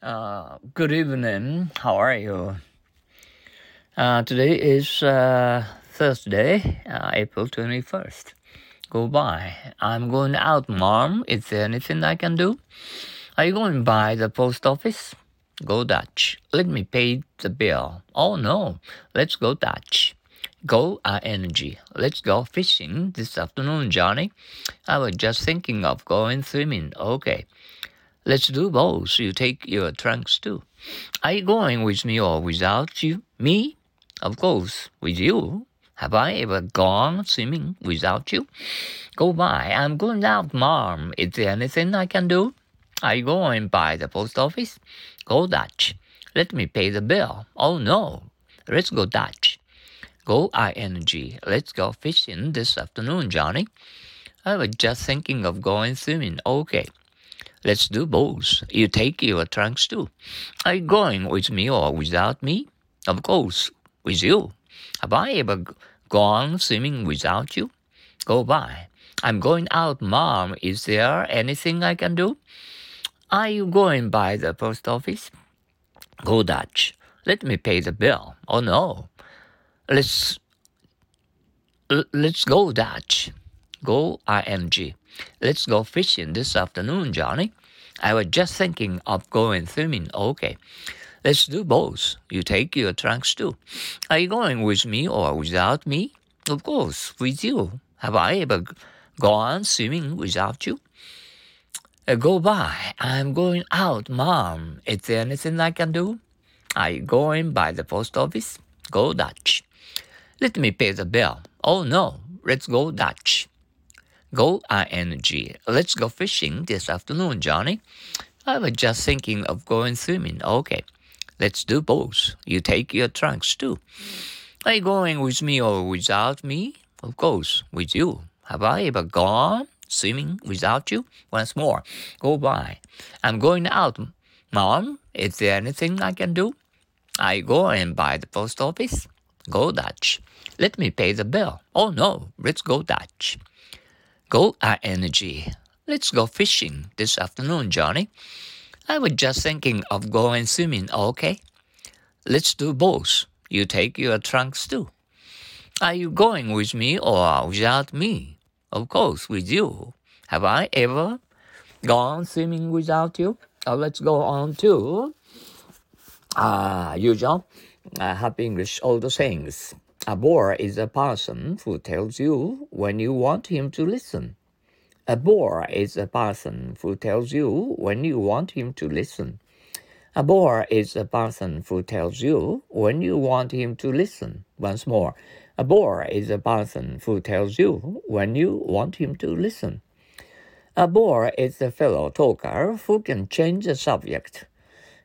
Uh, good evening. How are you? Uh, today is uh, Thursday, uh, April 21st. Go by. I'm going out, Mom. Is there anything I can do? Are you going by the post office? Go Dutch. Let me pay the bill. Oh no. Let's go Dutch. Go ING. Let's go fishing this afternoon, Johnny. I was just thinking of going swimming. Okay. Let's do both. You take your trunks too. Are you going with me or without you? Me? Of course, with you. Have I ever gone swimming without you? Go by. I'm going out, Mom. Is there anything I can do? Are you going by the post office? Go Dutch. Let me pay the bill. Oh no. Let's go Dutch. Go ING. Let's go fishing this afternoon, Johnny. I was just thinking of going swimming. Okay. Let's do both. You take your trunks too. Are you going with me or without me? Of course, with you. Have I ever gone swimming without you? Go by. I'm going out, Mom. Is there anything I can do? Are you going by the post office? Go Dutch. Let me pay the bill. Oh no. Let's let's go Dutch. Go ING. Let's go fishing this afternoon, Johnny. I was just thinking of going swimming. Okay. Let's do both. You take your trunks too. Are you going with me or without me? Of course, with you. Have I ever gone swimming without you? Uh, go by. I'm going out, Mom. Is there anything I can do? Are you going by the post office? Go Dutch. Let me pay the bill. Oh no, let's go Dutch. Go ING. Let's go fishing this afternoon, Johnny. I was just thinking of going swimming. Okay, let's do both. You take your trunks too. Are you going with me or without me? Of course, with you. Have I ever gone swimming without you? Once more, oh, go by. I'm going out. Mom, is there anything I can do? I go and buy the post office? Go Dutch. Let me pay the bill. Oh no, let's go Dutch. Go ING. Let's go fishing this afternoon, Johnny. I was just thinking of going swimming, okay? Let's do both. You take your trunks too. Are you going with me or without me? Of course, with you. Have I ever gone swimming without you? Uh, let's go on to uh, usual uh, happy English all the things. A bore is a person who tells you when you want him to listen. A bore is a person who tells you when you want him to listen. A bore is a person who tells you when you want him to listen. Once more, a bore is a person who tells you when you want him to listen. A bore is a fellow talker who can change the subject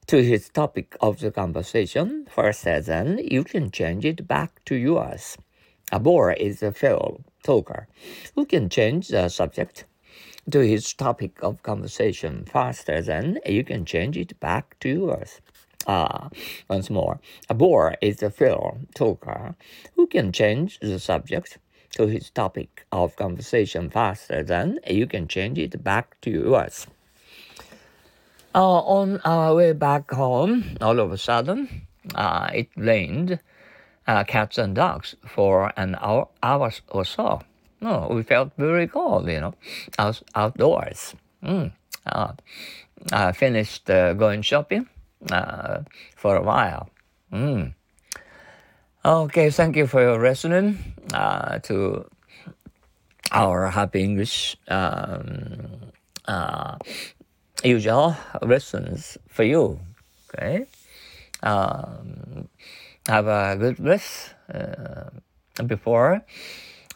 to his topic of the conversation, first and then you can change it back to yours. A bore is a fellow talker who can change the subject to his topic of conversation faster than you can change it back to yours. Ah, once more, a bore is a fellow talker who can change the subject to his topic of conversation faster than you can change it back to yours. Uh, on our way back home, all of a sudden, uh, it rained uh, cats and dogs for an hour, hour or so. No, we felt very cold, you know, out, outdoors. Mm. Uh, I finished uh, going shopping uh, for a while. Mm. Okay, thank you for your listening to our Happy English um, usual lessons for you. Okay, um, have a good rest uh, before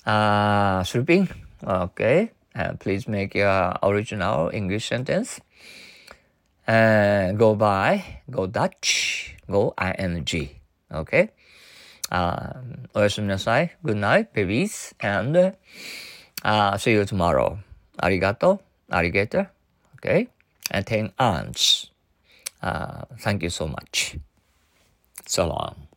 uh, sleeping. Okay, uh, please make your original English sentence. Uh, go by, go Dutch, go ing. Okay. Um, oyasunasai. Good night, babies, and uh, see you tomorrow. Arigato. Arigator. Okay and 10 ants. Uh, thank you so much. So long.